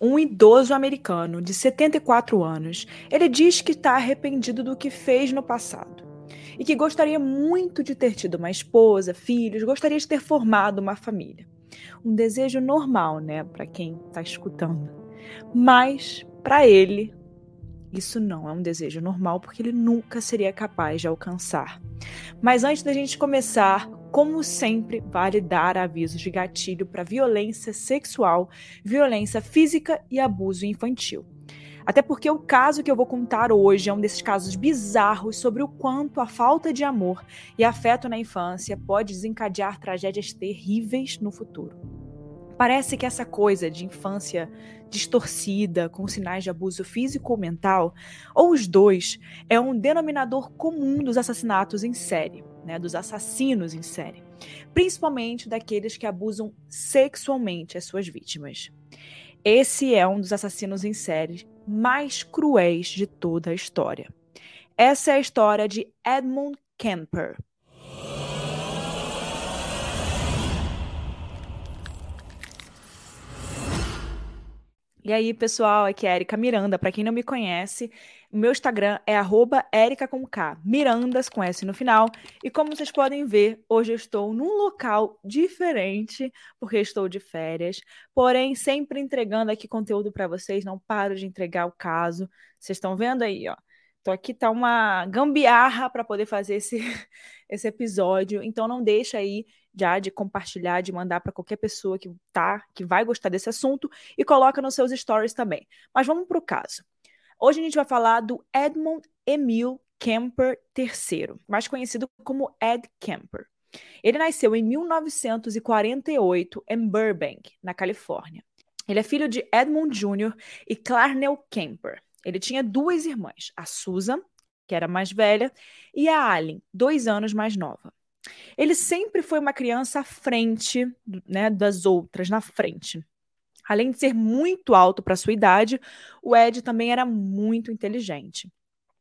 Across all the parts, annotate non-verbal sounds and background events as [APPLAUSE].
Um idoso americano de 74 anos, ele diz que está arrependido do que fez no passado e que gostaria muito de ter tido uma esposa, filhos, gostaria de ter formado uma família. Um desejo normal, né, para quem está escutando. Mas para ele, isso não é um desejo normal porque ele nunca seria capaz de alcançar. Mas antes da gente começar, como sempre, vale dar avisos de gatilho para violência sexual, violência física e abuso infantil. Até porque o caso que eu vou contar hoje é um desses casos bizarros sobre o quanto a falta de amor e afeto na infância pode desencadear tragédias terríveis no futuro. Parece que essa coisa de infância distorcida, com sinais de abuso físico ou mental, ou os dois, é um denominador comum dos assassinatos em série, né, dos assassinos em série, principalmente daqueles que abusam sexualmente as suas vítimas. Esse é um dos assassinos em série mais cruéis de toda a história. Essa é a história de Edmund Kemper, E aí, pessoal, aqui é Erika Miranda. Para quem não me conhece, meu Instagram é @erica com K, Mirandas com S no final. E como vocês podem ver, hoje eu estou num local diferente, porque estou de férias, porém sempre entregando aqui conteúdo para vocês, não paro de entregar o caso. Vocês estão vendo aí, ó. Então aqui tá uma gambiarra para poder fazer esse, [LAUGHS] esse episódio. Então não deixa aí já de compartilhar, de mandar para qualquer pessoa que tá, que vai gostar desse assunto e coloca nos seus stories também. Mas vamos para o caso. Hoje a gente vai falar do Edmund Emil Kemper III, mais conhecido como Ed Kemper. Ele nasceu em 1948 em Burbank, na Califórnia. Ele é filho de Edmund Jr. e Clarnell Kemper. Ele tinha duas irmãs, a Susan, que era mais velha, e a Allen, dois anos mais nova. Ele sempre foi uma criança à frente né, das outras, na frente. Além de ser muito alto para sua idade, o Ed também era muito inteligente.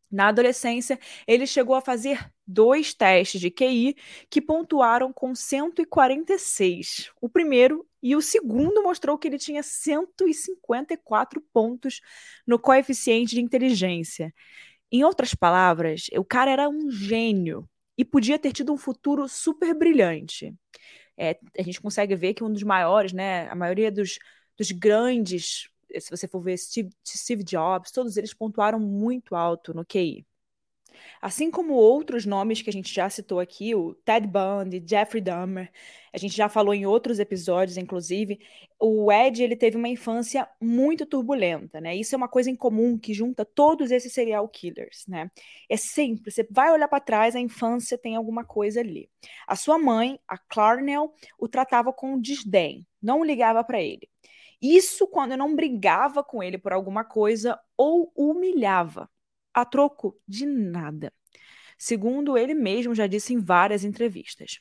Na adolescência, ele chegou a fazer dois testes de QI que pontuaram com 146. O primeiro e o segundo mostrou que ele tinha 154 pontos no coeficiente de inteligência. Em outras palavras, o cara era um gênio e podia ter tido um futuro super brilhante. É, a gente consegue ver que um dos maiores, né, a maioria dos, dos grandes, se você for ver Steve, Steve Jobs, todos eles pontuaram muito alto no QI. Assim como outros nomes que a gente já citou aqui, o Ted Bundy, Jeffrey Dahmer, a gente já falou em outros episódios, inclusive, o Ed ele teve uma infância muito turbulenta, né? Isso é uma coisa em comum que junta todos esses serial killers, né? É sempre, você vai olhar para trás, a infância tem alguma coisa ali. A sua mãe, a Clarnell, o tratava com desdém, não ligava para ele. Isso quando não brigava com ele por alguma coisa ou humilhava a troco de nada. Segundo ele mesmo já disse em várias entrevistas.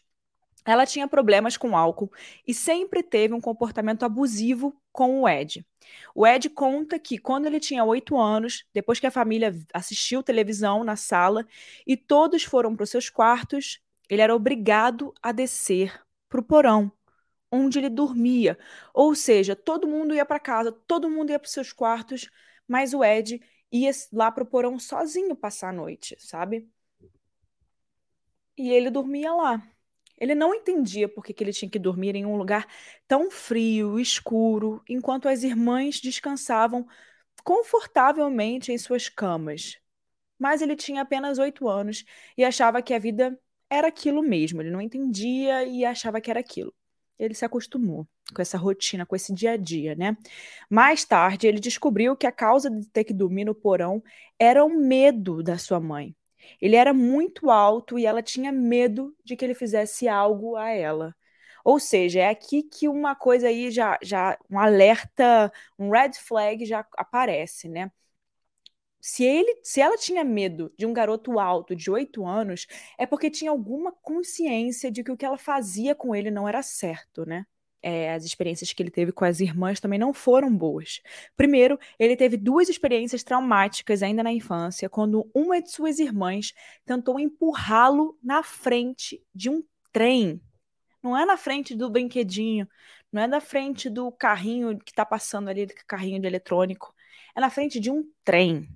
Ela tinha problemas com álcool e sempre teve um comportamento abusivo com o Ed. O Ed conta que quando ele tinha oito anos, depois que a família assistiu televisão na sala e todos foram para os seus quartos, ele era obrigado a descer para o porão, onde ele dormia. Ou seja, todo mundo ia para casa, todo mundo ia para os seus quartos, mas o Ed ia lá pro porão sozinho passar a noite, sabe? E ele dormia lá. Ele não entendia por que, que ele tinha que dormir em um lugar tão frio, escuro, enquanto as irmãs descansavam confortavelmente em suas camas. Mas ele tinha apenas oito anos e achava que a vida era aquilo mesmo. Ele não entendia e achava que era aquilo. Ele se acostumou com essa rotina, com esse dia a dia, né? Mais tarde, ele descobriu que a causa de ter que dormir no porão era o medo da sua mãe. Ele era muito alto e ela tinha medo de que ele fizesse algo a ela. Ou seja, é aqui que uma coisa aí já, já um alerta, um red flag já aparece, né? Se, ele, se ela tinha medo de um garoto alto de 8 anos, é porque tinha alguma consciência de que o que ela fazia com ele não era certo, né? É, as experiências que ele teve com as irmãs também não foram boas. Primeiro, ele teve duas experiências traumáticas ainda na infância, quando uma de suas irmãs tentou empurrá-lo na frente de um trem. Não é na frente do brinquedinho, não é na frente do carrinho que está passando ali, carrinho de eletrônico. É na frente de um trem.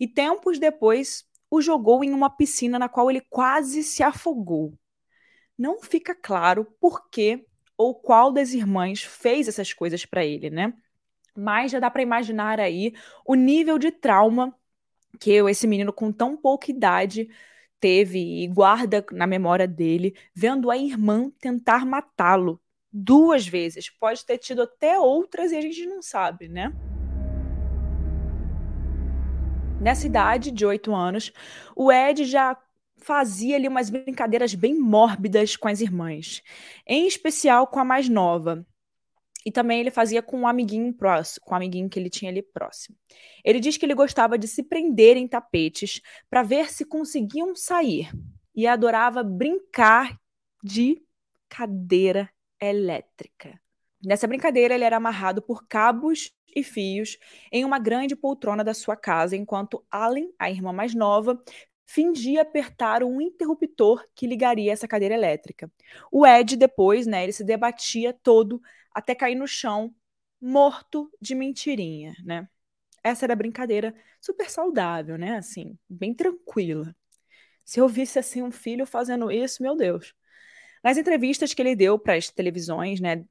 E tempos depois o jogou em uma piscina na qual ele quase se afogou. Não fica claro por que ou qual das irmãs fez essas coisas para ele, né? Mas já dá para imaginar aí o nível de trauma que esse menino com tão pouca idade teve e guarda na memória dele, vendo a irmã tentar matá-lo duas vezes. Pode ter tido até outras e a gente não sabe, né? Nessa idade de oito anos, o Ed já fazia ali umas brincadeiras bem mórbidas com as irmãs, em especial com a mais nova. E também ele fazia com um amiguinho próximo, com um amiguinho que ele tinha ali próximo. Ele diz que ele gostava de se prender em tapetes para ver se conseguiam sair e adorava brincar de cadeira elétrica. Nessa brincadeira, ele era amarrado por cabos e fios em uma grande poltrona da sua casa, enquanto Allen, a irmã mais nova, fingia apertar um interruptor que ligaria essa cadeira elétrica. O Ed, depois, né, ele se debatia todo até cair no chão, morto de mentirinha, né? Essa era a brincadeira super saudável, né? Assim, bem tranquila. Se eu visse assim um filho fazendo isso, meu Deus. Nas entrevistas que ele deu para as televisões, né,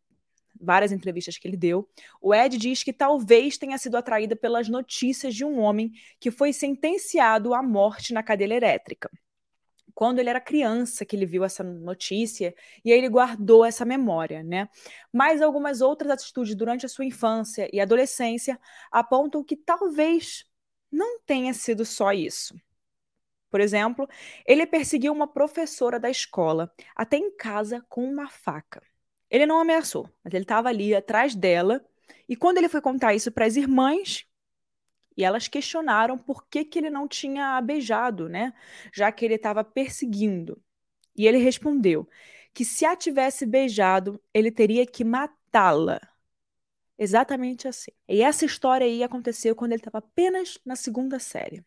várias entrevistas que ele deu, o Ed diz que talvez tenha sido atraída pelas notícias de um homem que foi sentenciado à morte na cadeira elétrica. Quando ele era criança, que ele viu essa notícia, e aí ele guardou essa memória, né? Mas algumas outras atitudes durante a sua infância e adolescência apontam que talvez não tenha sido só isso. Por exemplo, ele perseguiu uma professora da escola até em casa com uma faca. Ele não ameaçou, mas ele estava ali atrás dela. E quando ele foi contar isso para as irmãs, e elas questionaram por que, que ele não tinha beijado, né? Já que ele estava perseguindo. E ele respondeu que se a tivesse beijado, ele teria que matá-la. Exatamente assim. E essa história aí aconteceu quando ele estava apenas na segunda série.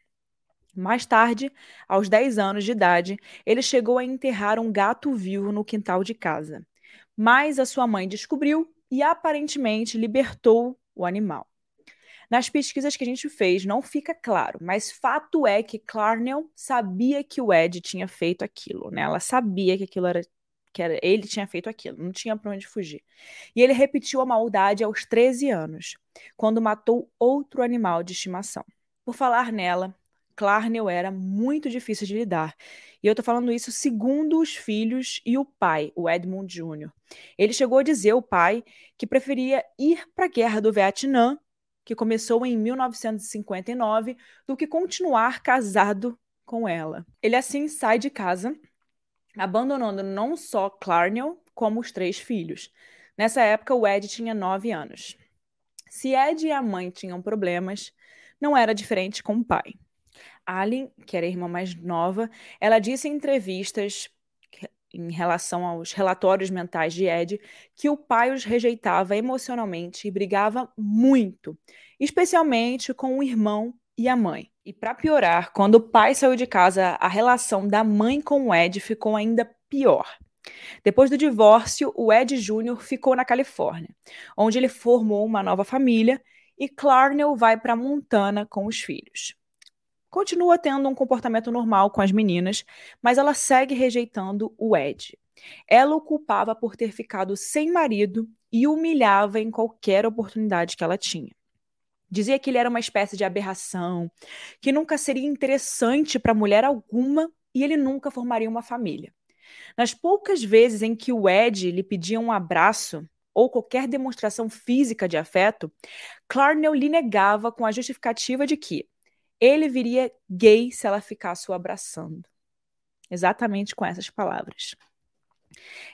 Mais tarde, aos 10 anos de idade, ele chegou a enterrar um gato vivo no quintal de casa mas a sua mãe descobriu e aparentemente libertou o animal. Nas pesquisas que a gente fez, não fica claro, mas fato é que Clarnell sabia que o Ed tinha feito aquilo, né? Ela sabia que aquilo era que era, ele tinha feito aquilo, não tinha para onde fugir. E ele repetiu a maldade aos 13 anos, quando matou outro animal de estimação. Por falar nela, Clarnell era muito difícil de lidar. E eu estou falando isso segundo os filhos e o pai, o Edmund Jr. Ele chegou a dizer ao pai que preferia ir para a guerra do Vietnã, que começou em 1959, do que continuar casado com ela. Ele assim sai de casa, abandonando não só Clarnell, como os três filhos. Nessa época, o Ed tinha nove anos. Se Ed e a mãe tinham problemas, não era diferente com o pai. Alien, que era a irmã mais nova, ela disse em entrevistas em relação aos relatórios mentais de Ed que o pai os rejeitava emocionalmente e brigava muito, especialmente com o irmão e a mãe. E para piorar, quando o pai saiu de casa, a relação da mãe com o Ed ficou ainda pior. Depois do divórcio, o Ed Jr. ficou na Califórnia, onde ele formou uma nova família, e Clarnell vai para Montana com os filhos continua tendo um comportamento normal com as meninas, mas ela segue rejeitando o Ed. Ela o culpava por ter ficado sem marido e humilhava em qualquer oportunidade que ela tinha. Dizia que ele era uma espécie de aberração, que nunca seria interessante para mulher alguma e ele nunca formaria uma família. Nas poucas vezes em que o Ed lhe pedia um abraço ou qualquer demonstração física de afeto, Clarnell lhe negava com a justificativa de que ele viria gay se ela ficasse o abraçando. Exatamente com essas palavras.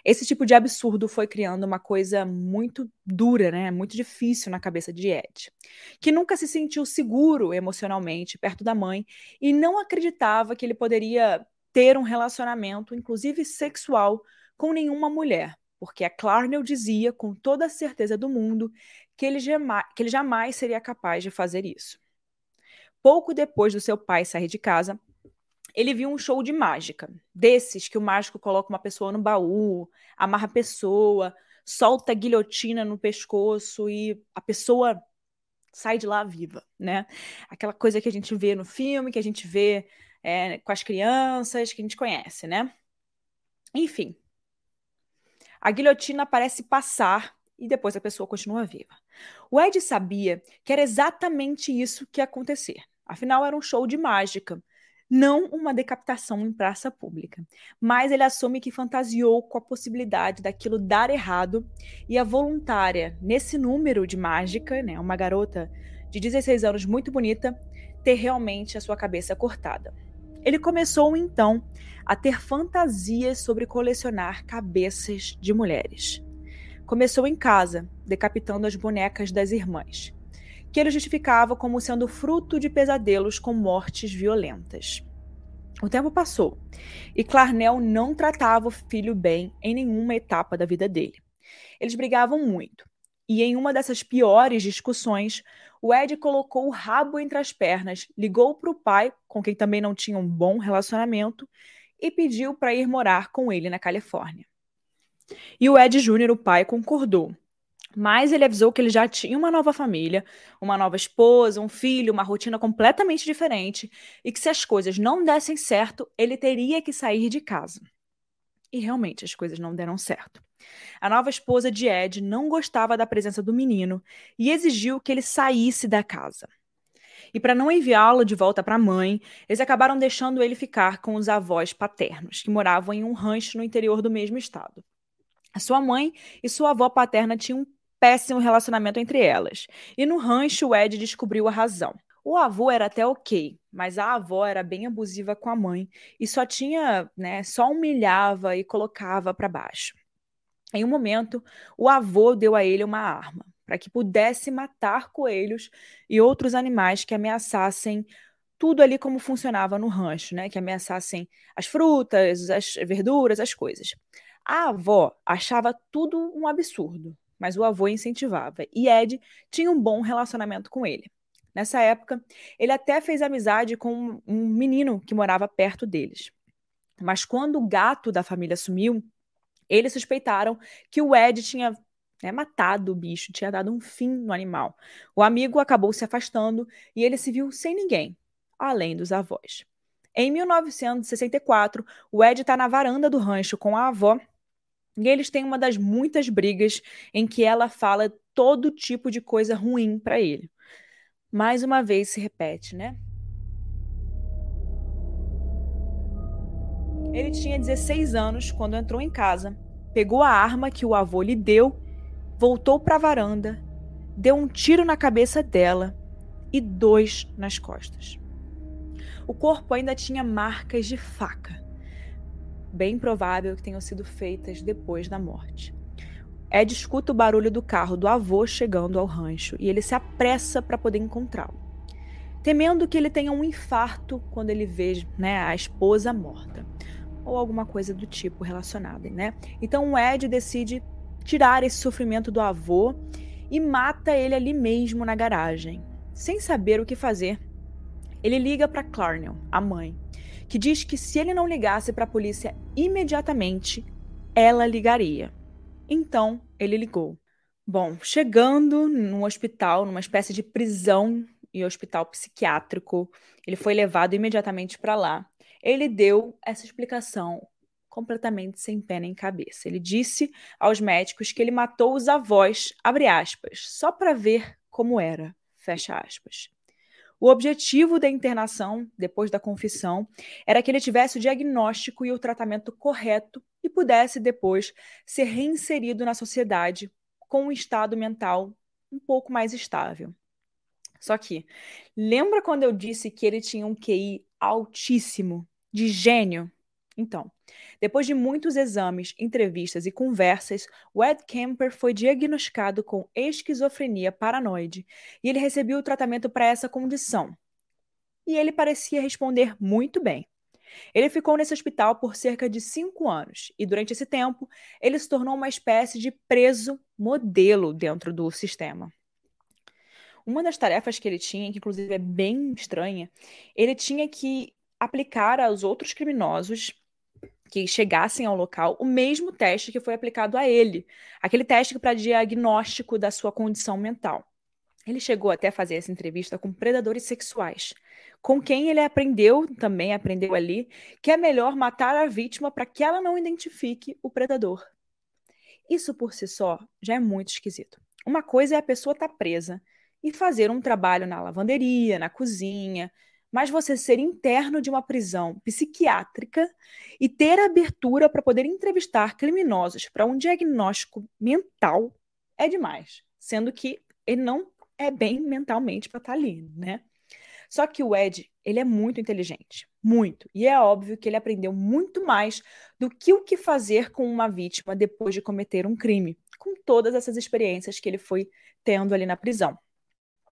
Esse tipo de absurdo foi criando uma coisa muito dura, né? Muito difícil na cabeça de Ed, que nunca se sentiu seguro emocionalmente perto da mãe e não acreditava que ele poderia ter um relacionamento, inclusive sexual, com nenhuma mulher, porque a Clarnell dizia com toda a certeza do mundo que ele, que ele jamais seria capaz de fazer isso. Pouco depois do seu pai sair de casa, ele viu um show de mágica, desses que o mágico coloca uma pessoa no baú, amarra a pessoa, solta a guilhotina no pescoço e a pessoa sai de lá viva, né? Aquela coisa que a gente vê no filme, que a gente vê é, com as crianças, que a gente conhece, né? Enfim. A guilhotina parece passar e depois a pessoa continua viva. O Ed sabia que era exatamente isso que ia acontecer. Afinal, era um show de mágica não uma decapitação em praça pública. Mas ele assume que fantasiou com a possibilidade daquilo dar errado e a voluntária, nesse número de mágica, né, uma garota de 16 anos muito bonita, ter realmente a sua cabeça cortada. Ele começou então a ter fantasias sobre colecionar cabeças de mulheres. Começou em casa, decapitando as bonecas das irmãs que ele justificava como sendo fruto de pesadelos com mortes violentas. O tempo passou e Clarnell não tratava o filho bem em nenhuma etapa da vida dele. Eles brigavam muito. E em uma dessas piores discussões, o Ed colocou o rabo entre as pernas, ligou para o pai, com quem também não tinha um bom relacionamento, e pediu para ir morar com ele na Califórnia. E o Ed Jr., o pai, concordou, mas ele avisou que ele já tinha uma nova família, uma nova esposa, um filho, uma rotina completamente diferente e que se as coisas não dessem certo, ele teria que sair de casa. E realmente as coisas não deram certo. A nova esposa de Ed não gostava da presença do menino e exigiu que ele saísse da casa. E para não enviá-lo de volta para a mãe, eles acabaram deixando ele ficar com os avós paternos, que moravam em um rancho no interior do mesmo estado. A sua mãe e sua avó paterna tinham péssimo relacionamento entre elas. E no rancho, Ed descobriu a razão. O avô era até ok, mas a avó era bem abusiva com a mãe e só tinha, né, só humilhava e colocava para baixo. Em um momento, o avô deu a ele uma arma para que pudesse matar coelhos e outros animais que ameaçassem tudo ali como funcionava no rancho, né? Que ameaçassem as frutas, as verduras, as coisas. A avó achava tudo um absurdo, mas o avô incentivava. E Ed tinha um bom relacionamento com ele. Nessa época, ele até fez amizade com um menino que morava perto deles. Mas quando o gato da família sumiu, eles suspeitaram que o Ed tinha né, matado o bicho, tinha dado um fim no animal. O amigo acabou se afastando e ele se viu sem ninguém, além dos avós. Em 1964, o Ed está na varanda do rancho com a avó e eles têm uma das muitas brigas em que ela fala todo tipo de coisa ruim para ele. Mais uma vez se repete, né? Ele tinha 16 anos quando entrou em casa, pegou a arma que o avô lhe deu, voltou para a varanda, deu um tiro na cabeça dela e dois nas costas. O corpo ainda tinha marcas de faca bem provável que tenham sido feitas depois da morte. Ed escuta o barulho do carro do avô chegando ao rancho e ele se apressa para poder encontrá-lo, temendo que ele tenha um infarto quando ele vê né, a esposa morta ou alguma coisa do tipo relacionada, né? Então o Ed decide tirar esse sofrimento do avô e mata ele ali mesmo na garagem. Sem saber o que fazer, ele liga para Clarnell, a mãe, que diz que se ele não ligasse para a polícia imediatamente, ela ligaria. Então, ele ligou. Bom, chegando no hospital, numa espécie de prisão e hospital psiquiátrico, ele foi levado imediatamente para lá. Ele deu essa explicação completamente sem pé nem cabeça. Ele disse aos médicos que ele matou os avós, abre aspas, só para ver como era, fecha aspas. O objetivo da internação, depois da confissão, era que ele tivesse o diagnóstico e o tratamento correto e pudesse depois ser reinserido na sociedade com um estado mental um pouco mais estável. Só que, lembra quando eu disse que ele tinha um QI altíssimo, de gênio? Então, depois de muitos exames, entrevistas e conversas, o Ed Kemper foi diagnosticado com esquizofrenia paranoide e ele recebeu o tratamento para essa condição. E ele parecia responder muito bem. Ele ficou nesse hospital por cerca de cinco anos e, durante esse tempo, ele se tornou uma espécie de preso modelo dentro do sistema. Uma das tarefas que ele tinha, que inclusive é bem estranha, ele tinha que aplicar aos outros criminosos que chegassem ao local o mesmo teste que foi aplicado a ele, aquele teste para diagnóstico da sua condição mental. Ele chegou até a fazer essa entrevista com predadores sexuais, com quem ele aprendeu, também aprendeu ali, que é melhor matar a vítima para que ela não identifique o predador. Isso por si só já é muito esquisito. Uma coisa é a pessoa estar tá presa e fazer um trabalho na lavanderia, na cozinha, mas você ser interno de uma prisão psiquiátrica e ter abertura para poder entrevistar criminosos para um diagnóstico mental é demais, sendo que ele não é bem mentalmente para estar tá ali, né? Só que o Ed, ele é muito inteligente, muito, e é óbvio que ele aprendeu muito mais do que o que fazer com uma vítima depois de cometer um crime, com todas essas experiências que ele foi tendo ali na prisão.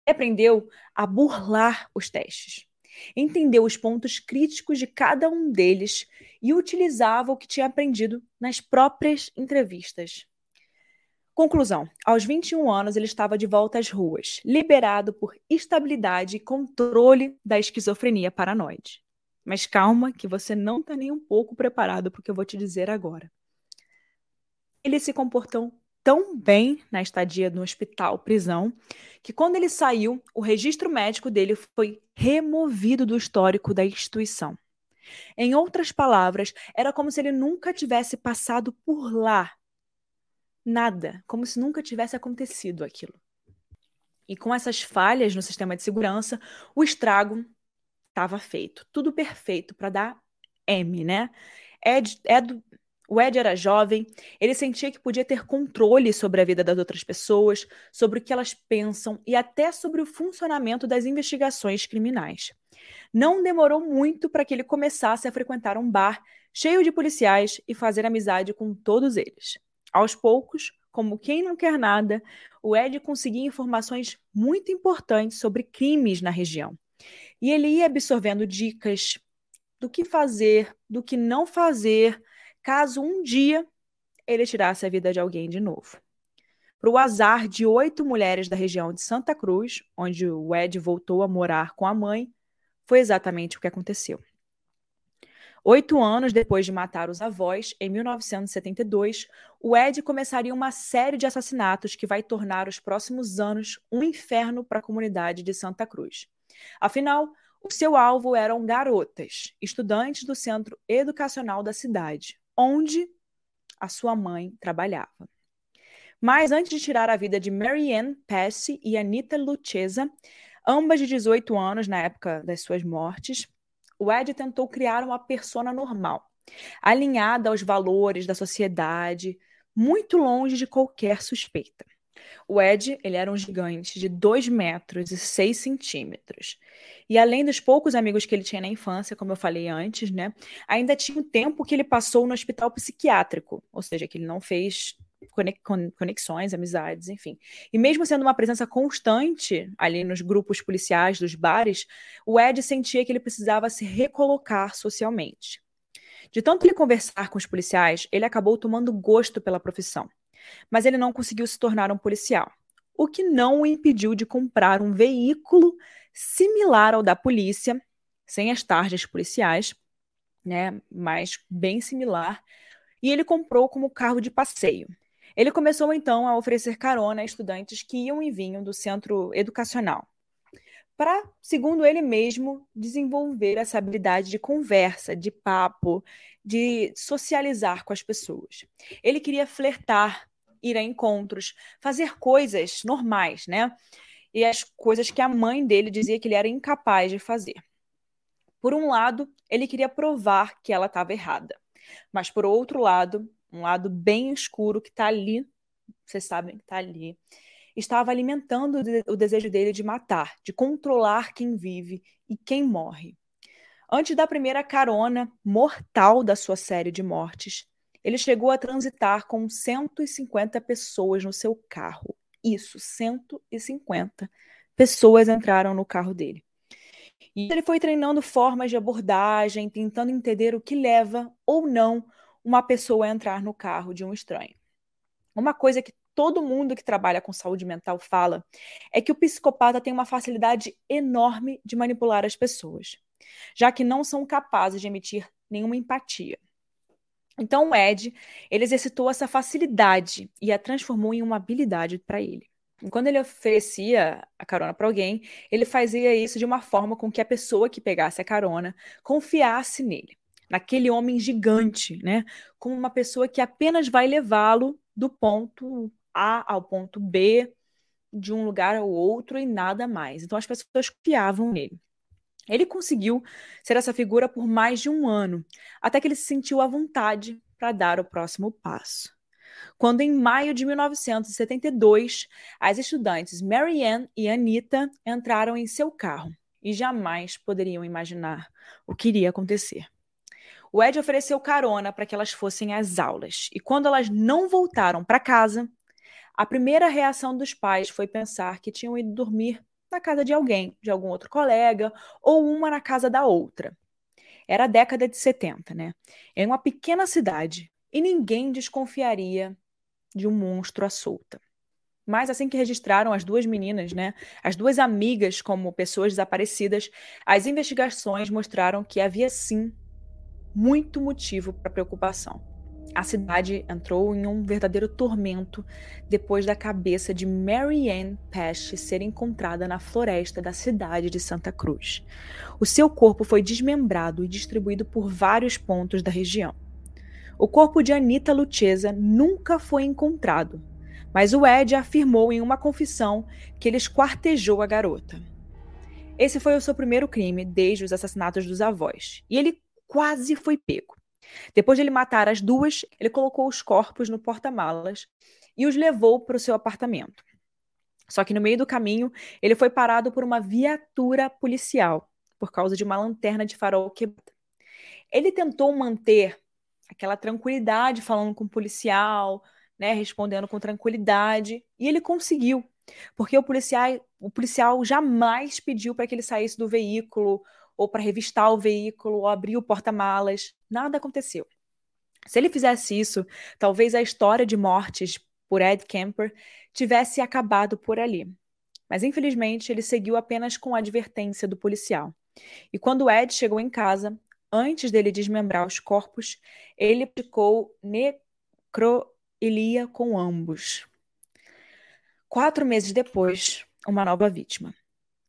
Ele aprendeu a burlar os testes entendeu os pontos críticos de cada um deles e utilizava o que tinha aprendido nas próprias entrevistas. Conclusão: aos 21 anos, ele estava de volta às ruas, liberado por estabilidade e controle da esquizofrenia paranoide. Mas calma, que você não está nem um pouco preparado para o que eu vou te dizer agora. Ele se comportou tão bem na estadia no hospital prisão que quando ele saiu, o registro médico dele foi removido do histórico da instituição. Em outras palavras, era como se ele nunca tivesse passado por lá. Nada, como se nunca tivesse acontecido aquilo. E com essas falhas no sistema de segurança, o estrago estava feito. Tudo perfeito para dar M, né? Ed, Ed, o Ed era jovem, ele sentia que podia ter controle sobre a vida das outras pessoas, sobre o que elas pensam e até sobre o funcionamento das investigações criminais. Não demorou muito para que ele começasse a frequentar um bar cheio de policiais e fazer amizade com todos eles. Aos poucos, como quem não quer nada, o Ed conseguia informações muito importantes sobre crimes na região. E ele ia absorvendo dicas do que fazer, do que não fazer caso um dia ele tirasse a vida de alguém de novo. Para o azar de oito mulheres da região de Santa Cruz, onde o Ed voltou a morar com a mãe, foi exatamente o que aconteceu. Oito anos depois de matar os avós, em 1972, o Ed começaria uma série de assassinatos que vai tornar os próximos anos um inferno para a comunidade de Santa Cruz. Afinal, o seu alvo eram garotas, estudantes do centro educacional da cidade, onde a sua mãe trabalhava. Mas antes de tirar a vida de Marianne Pesce e Anita Lucchesa, ambas de 18 anos na época das suas mortes, o Ed tentou criar uma persona normal, alinhada aos valores da sociedade, muito longe de qualquer suspeita. O Ed, ele era um gigante de 2 metros e 6 centímetros. E além dos poucos amigos que ele tinha na infância, como eu falei antes, né, ainda tinha o tempo que ele passou no hospital psiquiátrico, ou seja, que ele não fez conexões, amizades, enfim. E mesmo sendo uma presença constante ali nos grupos policiais dos bares, o Ed sentia que ele precisava se recolocar socialmente. De tanto ele conversar com os policiais, ele acabou tomando gosto pela profissão mas ele não conseguiu se tornar um policial, o que não o impediu de comprar um veículo similar ao da polícia, sem as tarjas policiais, né, mas bem similar, e ele comprou como carro de passeio. Ele começou então a oferecer carona a estudantes que iam e vinham do centro educacional, para, segundo ele mesmo, desenvolver essa habilidade de conversa, de papo, de socializar com as pessoas. Ele queria flertar ir a encontros, fazer coisas normais, né? E as coisas que a mãe dele dizia que ele era incapaz de fazer. Por um lado, ele queria provar que ela estava errada. Mas por outro lado, um lado bem escuro que está ali, vocês sabem que está ali, estava alimentando o desejo dele de matar, de controlar quem vive e quem morre. Antes da primeira carona mortal da sua série de mortes, ele chegou a transitar com 150 pessoas no seu carro. Isso, 150 pessoas entraram no carro dele. E ele foi treinando formas de abordagem, tentando entender o que leva ou não uma pessoa a entrar no carro de um estranho. Uma coisa que todo mundo que trabalha com saúde mental fala é que o psicopata tem uma facilidade enorme de manipular as pessoas, já que não são capazes de emitir nenhuma empatia. Então o Ed, ele exercitou essa facilidade e a transformou em uma habilidade para ele. Quando ele oferecia a carona para alguém, ele fazia isso de uma forma com que a pessoa que pegasse a carona confiasse nele, naquele homem gigante, né? Como uma pessoa que apenas vai levá-lo do ponto A ao ponto B, de um lugar ao outro e nada mais. Então as pessoas confiavam nele. Ele conseguiu ser essa figura por mais de um ano, até que ele se sentiu à vontade para dar o próximo passo. Quando, em maio de 1972, as estudantes Marianne e Anita entraram em seu carro e jamais poderiam imaginar o que iria acontecer. O Ed ofereceu carona para que elas fossem às aulas, e quando elas não voltaram para casa, a primeira reação dos pais foi pensar que tinham ido dormir na casa de alguém, de algum outro colega, ou uma na casa da outra. Era a década de 70, né? Em uma pequena cidade, e ninguém desconfiaria de um monstro à solta. Mas assim que registraram as duas meninas, né, as duas amigas como pessoas desaparecidas, as investigações mostraram que havia sim muito motivo para preocupação. A cidade entrou em um verdadeiro tormento depois da cabeça de Mary Ann Pest ser encontrada na floresta da cidade de Santa Cruz. O seu corpo foi desmembrado e distribuído por vários pontos da região. O corpo de Anita Lucchesa nunca foi encontrado, mas o Ed afirmou em uma confissão que ele esquartejou a garota. Esse foi o seu primeiro crime desde os assassinatos dos avós, e ele quase foi pego. Depois de ele matar as duas, ele colocou os corpos no porta-malas e os levou para o seu apartamento. Só que no meio do caminho, ele foi parado por uma viatura policial por causa de uma lanterna de farol quebrada. Ele tentou manter aquela tranquilidade falando com o policial, né, respondendo com tranquilidade, e ele conseguiu, porque o policial, o policial jamais pediu para que ele saísse do veículo ou para revistar o veículo, ou abrir o porta-malas. Nada aconteceu. Se ele fizesse isso, talvez a história de mortes por Ed Kemper tivesse acabado por ali. Mas infelizmente ele seguiu apenas com a advertência do policial. E quando Ed chegou em casa, antes dele desmembrar os corpos, ele praticou necroilia com ambos. Quatro meses depois, uma nova vítima.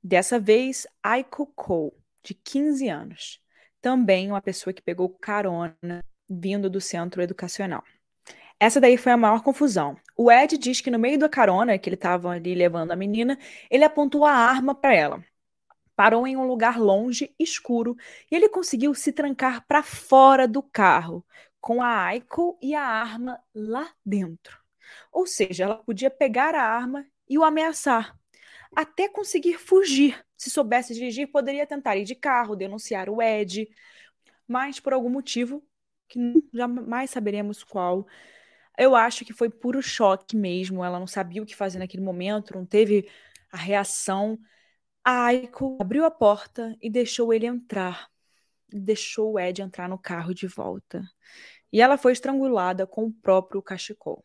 Dessa vez, Aiko Cole, de 15 anos. Também uma pessoa que pegou carona vindo do centro educacional. Essa daí foi a maior confusão. O Ed diz que no meio da carona, que ele estava ali levando a menina, ele apontou a arma para ela. Parou em um lugar longe, escuro, e ele conseguiu se trancar para fora do carro, com a Aiko e a arma lá dentro. Ou seja, ela podia pegar a arma e o ameaçar, até conseguir fugir. Se soubesse dirigir, poderia tentar ir de carro, denunciar o Ed, mas por algum motivo, que jamais saberemos qual, eu acho que foi puro choque mesmo. Ela não sabia o que fazer naquele momento, não teve a reação. A Aiko abriu a porta e deixou ele entrar. Deixou o Ed entrar no carro de volta. E ela foi estrangulada com o próprio cachecol.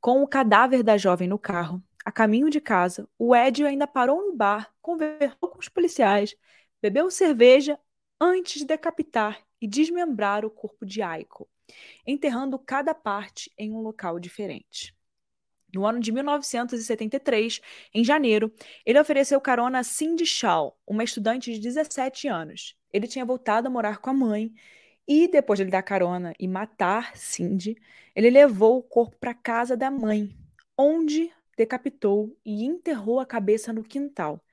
Com o cadáver da jovem no carro, a caminho de casa, o Ed ainda parou no bar, conversou com os policiais, bebeu cerveja antes de decapitar e desmembrar o corpo de Aiko, enterrando cada parte em um local diferente. No ano de 1973, em janeiro, ele ofereceu carona a Cindy Shaw, uma estudante de 17 anos. Ele tinha voltado a morar com a mãe e, depois de lhe dar carona e matar Cindy, ele levou o corpo para casa da mãe, onde decapitou e enterrou a cabeça no quintal,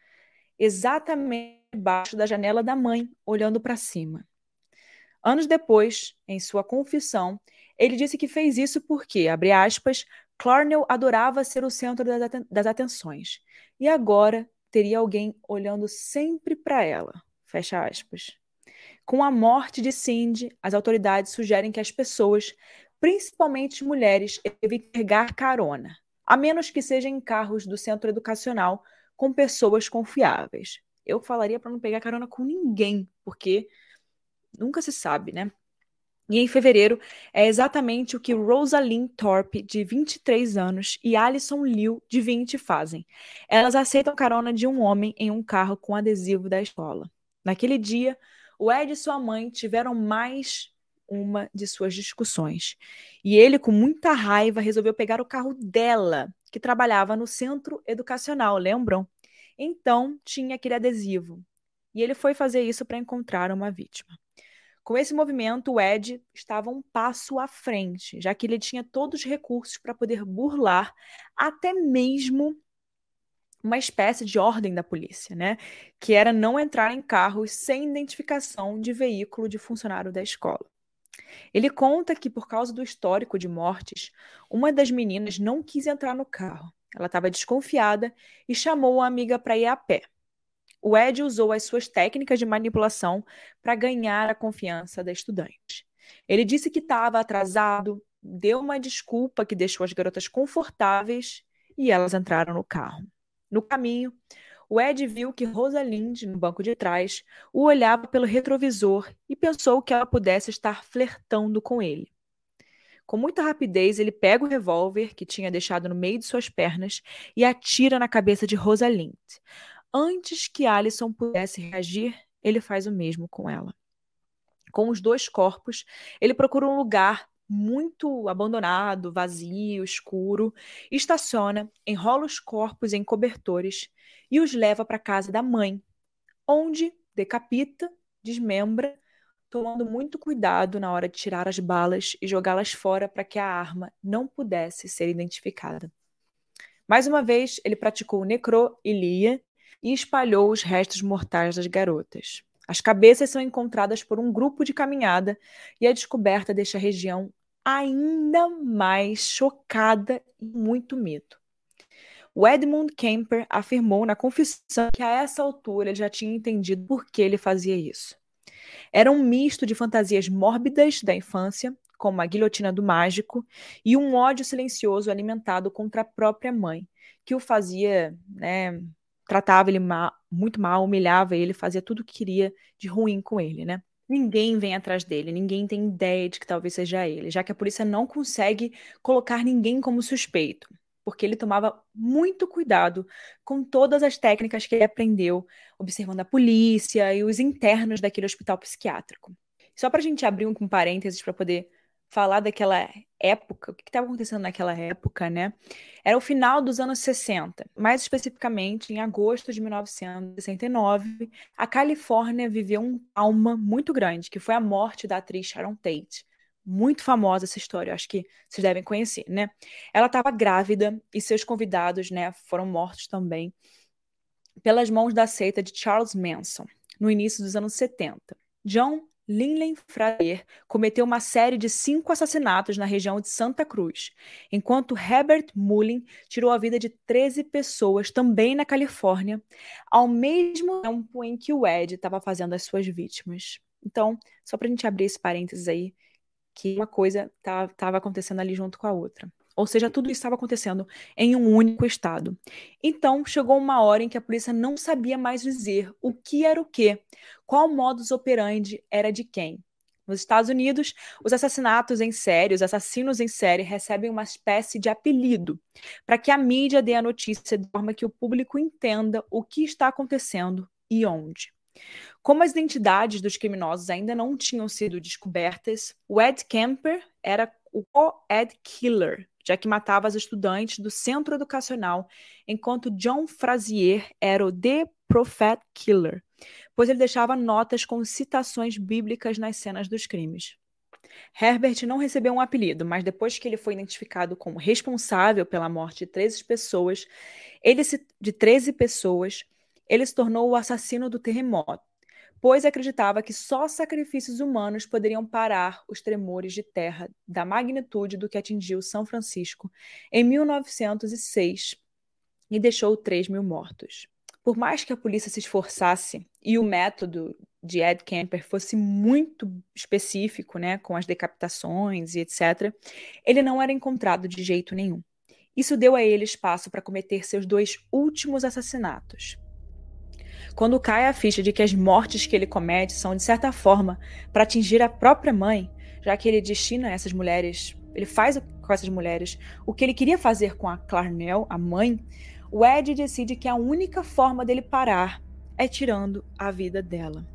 exatamente debaixo da janela da mãe, olhando para cima. Anos depois, em sua confissão, ele disse que fez isso porque, abre aspas, Clarnell adorava ser o centro das, aten das atenções e agora teria alguém olhando sempre para ela. Fecha aspas. Com a morte de Cindy, as autoridades sugerem que as pessoas, principalmente mulheres, evitem pegar carona, a menos que sejam em carros do centro educacional com pessoas confiáveis. Eu falaria para não pegar carona com ninguém, porque nunca se sabe, né? E em fevereiro é exatamente o que Rosalind Thorpe, de 23 anos, e Alison Liu, de 20, fazem. Elas aceitam carona de um homem em um carro com adesivo da escola. Naquele dia, o Ed e sua mãe tiveram mais uma de suas discussões. E ele, com muita raiva, resolveu pegar o carro dela, que trabalhava no centro educacional, lembram? Então, tinha aquele adesivo. E ele foi fazer isso para encontrar uma vítima. Com esse movimento, o Ed estava um passo à frente, já que ele tinha todos os recursos para poder burlar até mesmo uma espécie de ordem da polícia, né? Que era não entrar em carros sem identificação de veículo de funcionário da escola. Ele conta que, por causa do histórico de mortes, uma das meninas não quis entrar no carro. Ela estava desconfiada e chamou a amiga para ir a pé. O Ed usou as suas técnicas de manipulação para ganhar a confiança da estudante. Ele disse que estava atrasado, deu uma desculpa que deixou as garotas confortáveis e elas entraram no carro. No caminho, o Ed viu que Rosalind, no banco de trás, o olhava pelo retrovisor e pensou que ela pudesse estar flertando com ele. Com muita rapidez, ele pega o revólver que tinha deixado no meio de suas pernas e atira na cabeça de Rosalind. Antes que Alison pudesse reagir, ele faz o mesmo com ela. Com os dois corpos, ele procura um lugar muito abandonado, vazio, escuro, estaciona, enrola os corpos em cobertores e os leva para a casa da mãe, onde decapita, desmembra, tomando muito cuidado na hora de tirar as balas e jogá-las fora para que a arma não pudesse ser identificada. Mais uma vez, ele praticou necroilia e espalhou os restos mortais das garotas. As cabeças são encontradas por um grupo de caminhada e a descoberta deixa a região ainda mais chocada e muito medo. O Edmund Kemper afirmou na confissão que a essa altura ele já tinha entendido por que ele fazia isso. Era um misto de fantasias mórbidas da infância, como a guilhotina do mágico, e um ódio silencioso alimentado contra a própria mãe, que o fazia né, tratava ele mal, muito mal, humilhava ele, fazia tudo o que queria de ruim com ele, né? Ninguém vem atrás dele, ninguém tem ideia de que talvez seja ele, já que a polícia não consegue colocar ninguém como suspeito, porque ele tomava muito cuidado com todas as técnicas que ele aprendeu observando a polícia e os internos daquele hospital psiquiátrico. Só para a gente abrir um parênteses para poder falar daquela época, o que estava acontecendo naquela época, né? Era o final dos anos 60, mais especificamente em agosto de 1969, a Califórnia viveu um trauma muito grande, que foi a morte da atriz Sharon Tate. Muito famosa essa história, acho que vocês devem conhecer, né? Ela estava grávida e seus convidados, né, foram mortos também pelas mãos da seita de Charles Manson, no início dos anos 70. John Linley Fraser cometeu uma série de cinco assassinatos na região de Santa Cruz, enquanto Herbert Mullin tirou a vida de 13 pessoas também na Califórnia, ao mesmo tempo em que o Ed estava fazendo as suas vítimas. Então, só para a gente abrir esse parênteses aí, que uma coisa estava tá, acontecendo ali junto com a outra. Ou seja, tudo isso estava acontecendo em um único estado. Então, chegou uma hora em que a polícia não sabia mais dizer o que era o que, qual modus operandi era de quem. Nos Estados Unidos, os assassinatos em série, os assassinos em série recebem uma espécie de apelido para que a mídia dê a notícia de forma que o público entenda o que está acontecendo e onde. Como as identidades dos criminosos ainda não tinham sido descobertas, o Ed Kemper era o co-ed killer, já que matava as estudantes do centro educacional, enquanto John Frazier era o The Prophet Killer, pois ele deixava notas com citações bíblicas nas cenas dos crimes. Herbert não recebeu um apelido, mas depois que ele foi identificado como responsável pela morte de 13 pessoas, ele se, de 13 pessoas, ele se tornou o assassino do terremoto pois acreditava que só sacrifícios humanos poderiam parar os tremores de terra da magnitude do que atingiu São Francisco em 1906 e deixou 3 mil mortos. Por mais que a polícia se esforçasse e o método de Ed Kemper fosse muito específico, né, com as decapitações e etc., ele não era encontrado de jeito nenhum. Isso deu a ele espaço para cometer seus dois últimos assassinatos. Quando cai a ficha de que as mortes que ele comete são, de certa forma, para atingir a própria mãe, já que ele destina essas mulheres, ele faz com essas mulheres o que ele queria fazer com a Clarnell, a mãe, o Ed decide que a única forma dele parar é tirando a vida dela.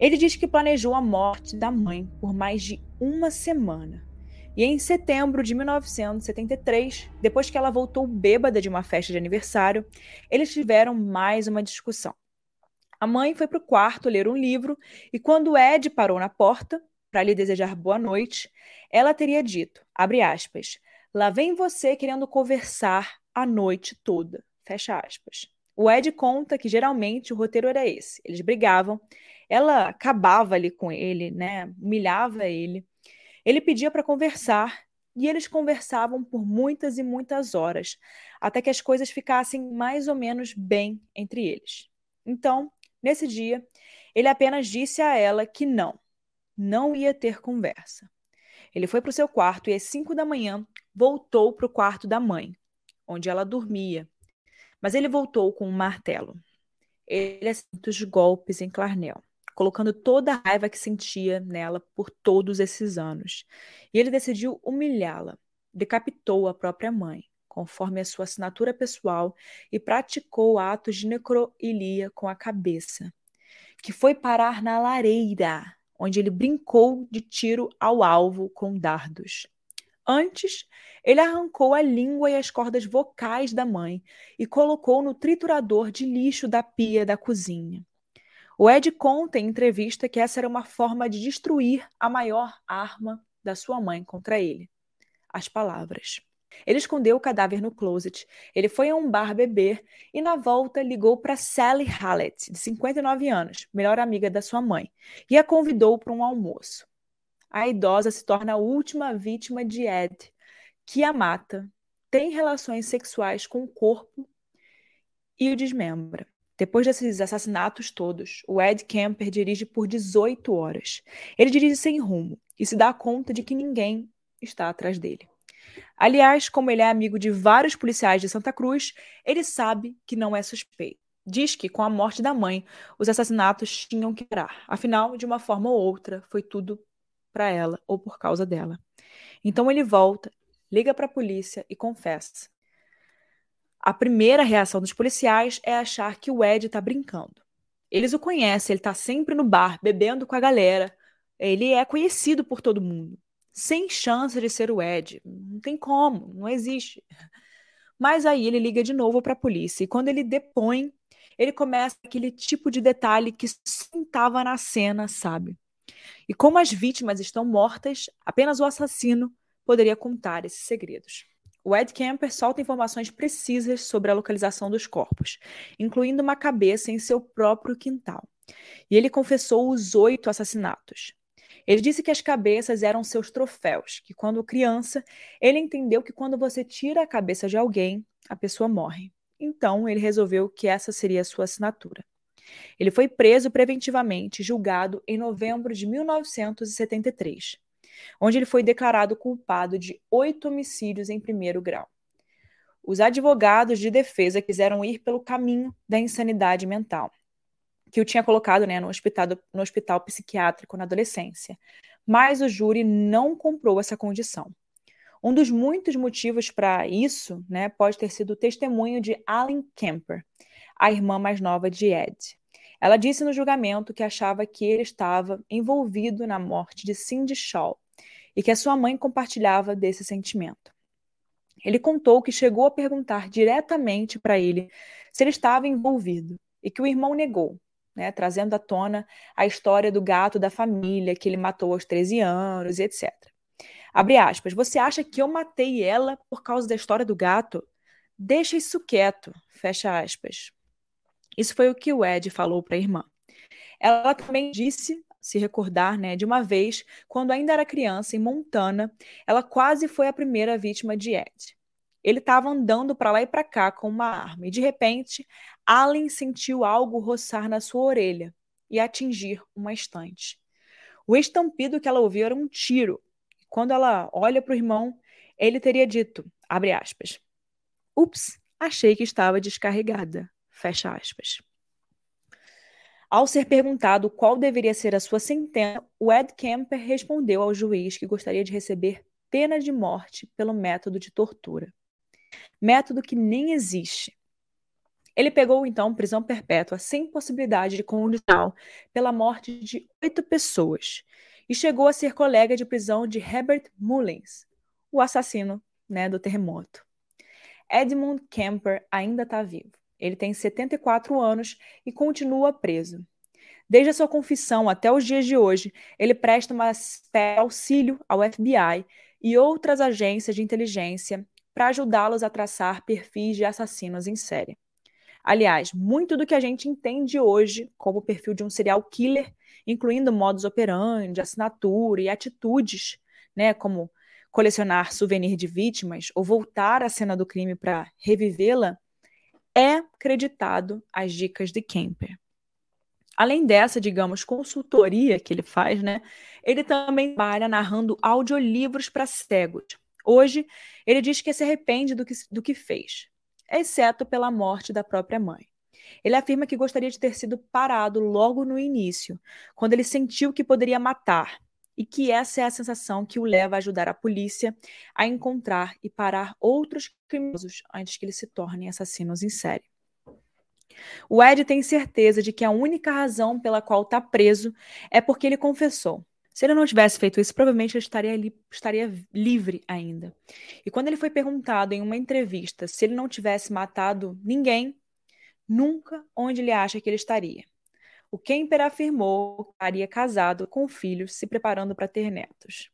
Ele diz que planejou a morte da mãe por mais de uma semana. E em setembro de 1973, depois que ela voltou bêbada de uma festa de aniversário, eles tiveram mais uma discussão. A mãe foi para o quarto ler um livro e quando Ed parou na porta para lhe desejar boa noite, ela teria dito, abre aspas, lá vem você querendo conversar a noite toda. Fecha aspas. O Ed conta que geralmente o roteiro era esse. Eles brigavam, ela acabava ali com ele, né? Humilhava ele. Ele pedia para conversar e eles conversavam por muitas e muitas horas, até que as coisas ficassem mais ou menos bem entre eles. Então, nesse dia, ele apenas disse a ela que não, não ia ter conversa. Ele foi para o seu quarto e às cinco da manhã voltou para o quarto da mãe, onde ela dormia. Mas ele voltou com um martelo. Ele assentou os golpes em Clarnell, colocando toda a raiva que sentia nela por todos esses anos. E ele decidiu humilhá-la. Decapitou a própria mãe, conforme a sua assinatura pessoal, e praticou atos de necroilia com a cabeça, que foi parar na lareira, onde ele brincou de tiro ao alvo com dardos. Antes, ele arrancou a língua e as cordas vocais da mãe e colocou no triturador de lixo da pia da cozinha. O Ed conta em entrevista que essa era uma forma de destruir a maior arma da sua mãe contra ele: as palavras. Ele escondeu o cadáver no closet, ele foi a um bar beber e, na volta, ligou para Sally Hallett, de 59 anos, melhor amiga da sua mãe, e a convidou para um almoço a idosa se torna a última vítima de Ed, que a mata, tem relações sexuais com o corpo e o desmembra. Depois desses assassinatos todos, o Ed Kemper dirige por 18 horas. Ele dirige sem rumo e se dá conta de que ninguém está atrás dele. Aliás, como ele é amigo de vários policiais de Santa Cruz, ele sabe que não é suspeito. Diz que, com a morte da mãe, os assassinatos tinham que parar. Afinal, de uma forma ou outra, foi tudo para ela ou por causa dela. Então ele volta, liga para a polícia e confessa. A primeira reação dos policiais é achar que o Ed está brincando. Eles o conhecem, ele está sempre no bar, bebendo com a galera. Ele é conhecido por todo mundo. Sem chance de ser o Ed. Não tem como, não existe. Mas aí ele liga de novo para a polícia. E quando ele depõe, ele começa aquele tipo de detalhe que sim estava na cena, sabe? E como as vítimas estão mortas, apenas o assassino poderia contar esses segredos. O Ed Kemper solta informações precisas sobre a localização dos corpos, incluindo uma cabeça em seu próprio quintal. E ele confessou os oito assassinatos. Ele disse que as cabeças eram seus troféus, que quando criança, ele entendeu que quando você tira a cabeça de alguém, a pessoa morre. Então, ele resolveu que essa seria a sua assinatura. Ele foi preso preventivamente, julgado em novembro de 1973, onde ele foi declarado culpado de oito homicídios em primeiro grau. Os advogados de defesa quiseram ir pelo caminho da insanidade mental, que o tinha colocado né, no, hospital, no hospital psiquiátrico na adolescência, mas o júri não comprou essa condição. Um dos muitos motivos para isso né, pode ter sido o testemunho de Alan Kemper, a irmã mais nova de Ed. Ela disse no julgamento que achava que ele estava envolvido na morte de Cindy Shaw e que a sua mãe compartilhava desse sentimento. Ele contou que chegou a perguntar diretamente para ele se ele estava envolvido e que o irmão negou, né, trazendo à tona a história do gato da família que ele matou aos 13 anos etc. Abre aspas, você acha que eu matei ela por causa da história do gato? Deixa isso quieto, fecha aspas. Isso foi o que o Ed falou para a irmã. Ela também disse se recordar, né, de uma vez, quando ainda era criança, em Montana, ela quase foi a primeira vítima de Ed. Ele estava andando para lá e para cá com uma arma e, de repente, Allen sentiu algo roçar na sua orelha. e atingir uma estante. O estampido que ela ouviu era um tiro. Quando ela olha para o irmão, ele teria dito, abre aspas, ups, achei que estava descarregada, fecha aspas. Ao ser perguntado qual deveria ser a sua sentença, o Ed Kemper respondeu ao juiz que gostaria de receber pena de morte pelo método de tortura. Método que nem existe. Ele pegou então prisão perpétua sem possibilidade de condicional pela morte de oito pessoas e chegou a ser colega de prisão de Herbert Mullins, o assassino né, do terremoto. Edmund Kemper ainda está vivo. Ele tem 74 anos e continua preso. Desde a sua confissão até os dias de hoje, ele presta uma auxílio ao FBI e outras agências de inteligência para ajudá-los a traçar perfis de assassinos em série. Aliás, muito do que a gente entende hoje como perfil de um serial killer, incluindo modus operandi, assinatura e atitudes, né, como colecionar souvenir de vítimas ou voltar à cena do crime para revivê-la, é creditado às dicas de Kemper. Além dessa, digamos, consultoria que ele faz, né? Ele também trabalha narrando audiolivros para cegos. Hoje, ele diz que se arrepende do que, do que fez, exceto pela morte da própria mãe. Ele afirma que gostaria de ter sido parado logo no início, quando ele sentiu que poderia matar, e que essa é a sensação que o leva a ajudar a polícia a encontrar e parar outros criminosos antes que eles se tornem assassinos em série. O Ed tem certeza de que a única razão pela qual está preso é porque ele confessou. Se ele não tivesse feito isso, provavelmente ele estaria, li estaria livre ainda. E quando ele foi perguntado em uma entrevista se ele não tivesse matado ninguém, nunca onde ele acha que ele estaria. O Kemper afirmou que estaria casado com filhos, se preparando para ter netos.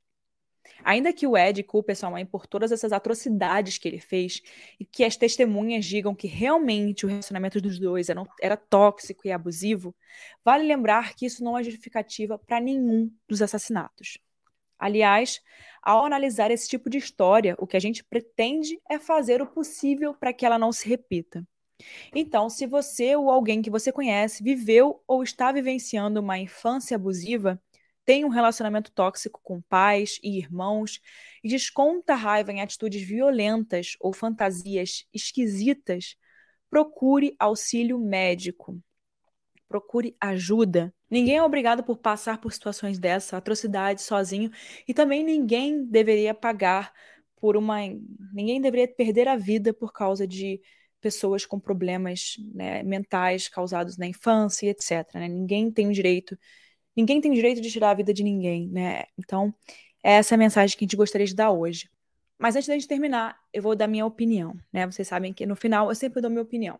Ainda que o Ed culpe sua mãe por todas essas atrocidades que ele fez e que as testemunhas digam que realmente o relacionamento dos dois era, era tóxico e abusivo, vale lembrar que isso não é justificativa para nenhum dos assassinatos. Aliás, ao analisar esse tipo de história, o que a gente pretende é fazer o possível para que ela não se repita. Então, se você ou alguém que você conhece viveu ou está vivenciando uma infância abusiva, tem um relacionamento tóxico com pais e irmãos e desconta raiva em atitudes violentas ou fantasias esquisitas, procure auxílio médico. Procure ajuda. Ninguém é obrigado por passar por situações dessa, atrocidade sozinho, e também ninguém deveria pagar por uma. Ninguém deveria perder a vida por causa de pessoas com problemas né, mentais causados na infância, etc. Né? Ninguém tem o direito, ninguém tem direito de tirar a vida de ninguém, né? Então, essa é a mensagem que a gente gostaria de dar hoje. Mas antes da gente terminar, eu vou dar minha opinião, né? Vocês sabem que no final eu sempre dou minha opinião.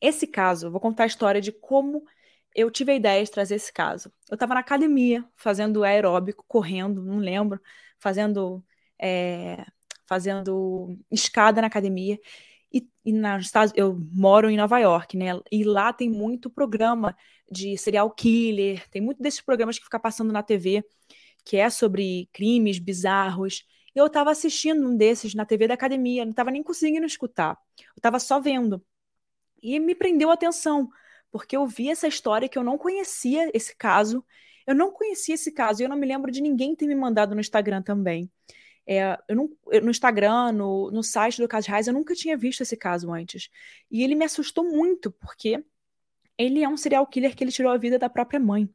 Esse caso, eu vou contar a história de como eu tive a ideia de trazer esse caso. Eu estava na academia, fazendo aeróbico, correndo, não lembro, fazendo é, fazendo escada na academia. E, e nos Estados, eu moro em Nova York, né? E lá tem muito programa de serial killer, tem muito desses programas que fica passando na TV, que é sobre crimes bizarros. E eu estava assistindo um desses na TV da academia, não estava nem conseguindo escutar. Eu estava só vendo. E me prendeu a atenção, porque eu vi essa história que eu não conhecia esse caso. Eu não conhecia esse caso e eu não me lembro de ninguém ter me mandado no Instagram também. É, eu não, eu, no Instagram, no, no site do Caso Reis, eu nunca tinha visto esse caso antes. E ele me assustou muito, porque ele é um serial killer que ele tirou a vida da própria mãe.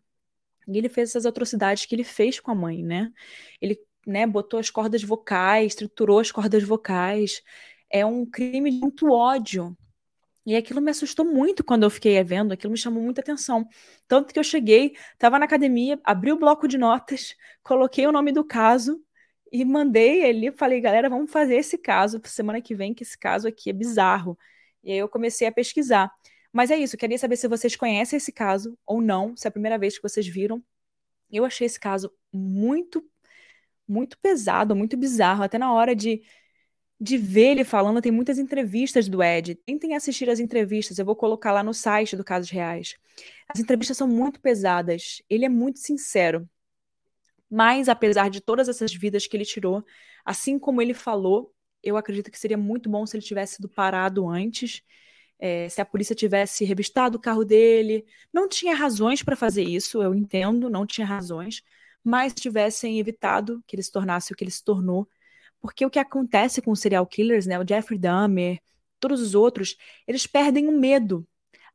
E ele fez essas atrocidades que ele fez com a mãe, né? Ele né, botou as cordas vocais, triturou as cordas vocais. É um crime de muito ódio. E aquilo me assustou muito quando eu fiquei vendo, aquilo me chamou muita atenção. Tanto que eu cheguei, estava na academia, abri o bloco de notas, [LAUGHS] coloquei o nome do caso e mandei ele, falei, galera, vamos fazer esse caso semana que vem, que esse caso aqui é bizarro. E aí eu comecei a pesquisar. Mas é isso, queria saber se vocês conhecem esse caso ou não, se é a primeira vez que vocês viram. Eu achei esse caso muito, muito pesado, muito bizarro. Até na hora de, de ver ele falando, tem muitas entrevistas do Ed. Tentem assistir as entrevistas, eu vou colocar lá no site do Casos Reais. As entrevistas são muito pesadas. Ele é muito sincero. Mas, apesar de todas essas vidas que ele tirou, assim como ele falou, eu acredito que seria muito bom se ele tivesse sido parado antes. é, se a polícia tivesse revistado o carro dele. Não tinha razões para fazer isso, eu entendo, não tinha razões, mas tivessem evitado que ele se tornasse o que ele se tornou. Porque o que acontece com os serial killers, né, o Jeffrey Dahmer, todos os outros, eles perdem o medo.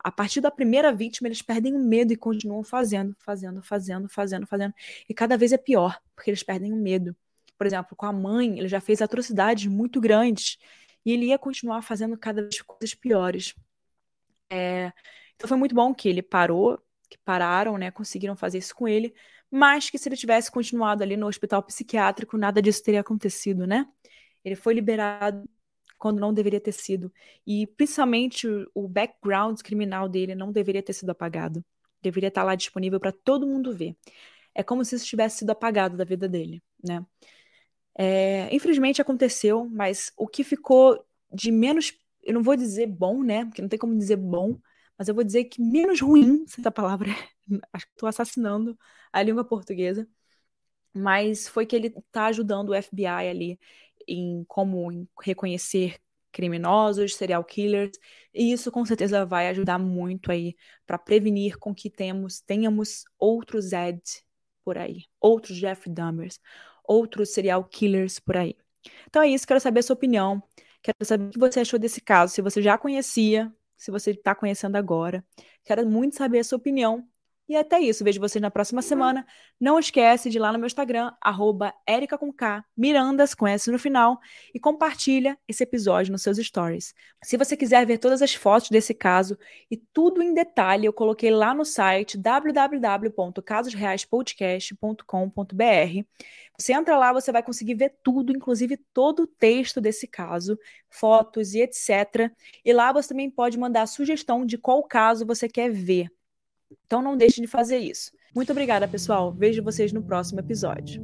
A partir da primeira vítima, eles perdem o medo e continuam fazendo, fazendo, fazendo, fazendo, fazendo. E cada vez é pior, porque eles perdem o medo. Por exemplo, com a mãe, ele já fez atrocidades muito grandes e ele ia continuar fazendo cada vez coisas piores. É, então foi muito bom que ele parou, que pararam, né, conseguiram fazer isso com ele, mas que se ele tivesse continuado ali no hospital psiquiátrico, nada disso teria acontecido, né? Ele foi liberado quando não deveria ter sido. E principalmente o background criminal dele não deveria ter sido apagado. Deveria estar lá disponível para todo mundo ver. É como se isso tivesse sido apagado da vida dele, né? É, infelizmente aconteceu, mas o que ficou de menos, eu não vou dizer bom, né? Porque não tem como dizer bom, mas eu vou dizer que menos ruim, [LAUGHS] essa palavra, [LAUGHS] acho que estou assassinando a língua portuguesa, mas foi que ele está ajudando o FBI ali em como reconhecer criminosos, serial killers, e isso com certeza vai ajudar muito aí para prevenir com que temos, tenhamos outros Ed por aí, outros Jeff Dahmers, outros serial killers por aí. Então é isso, quero saber a sua opinião. Quero saber o que você achou desse caso, se você já conhecia, se você está conhecendo agora. Quero muito saber a sua opinião. E até isso, vejo vocês na próxima semana. Não esquece de ir lá no meu Instagram, arroba com K, Mirandas, S no final, e compartilha esse episódio nos seus stories. Se você quiser ver todas as fotos desse caso e tudo em detalhe, eu coloquei lá no site www.casosreaispodcast.com.br. Você entra lá, você vai conseguir ver tudo, inclusive todo o texto desse caso, fotos e etc. E lá você também pode mandar a sugestão de qual caso você quer ver. Então não deixe de fazer isso. Muito obrigada, pessoal. Vejo vocês no próximo episódio.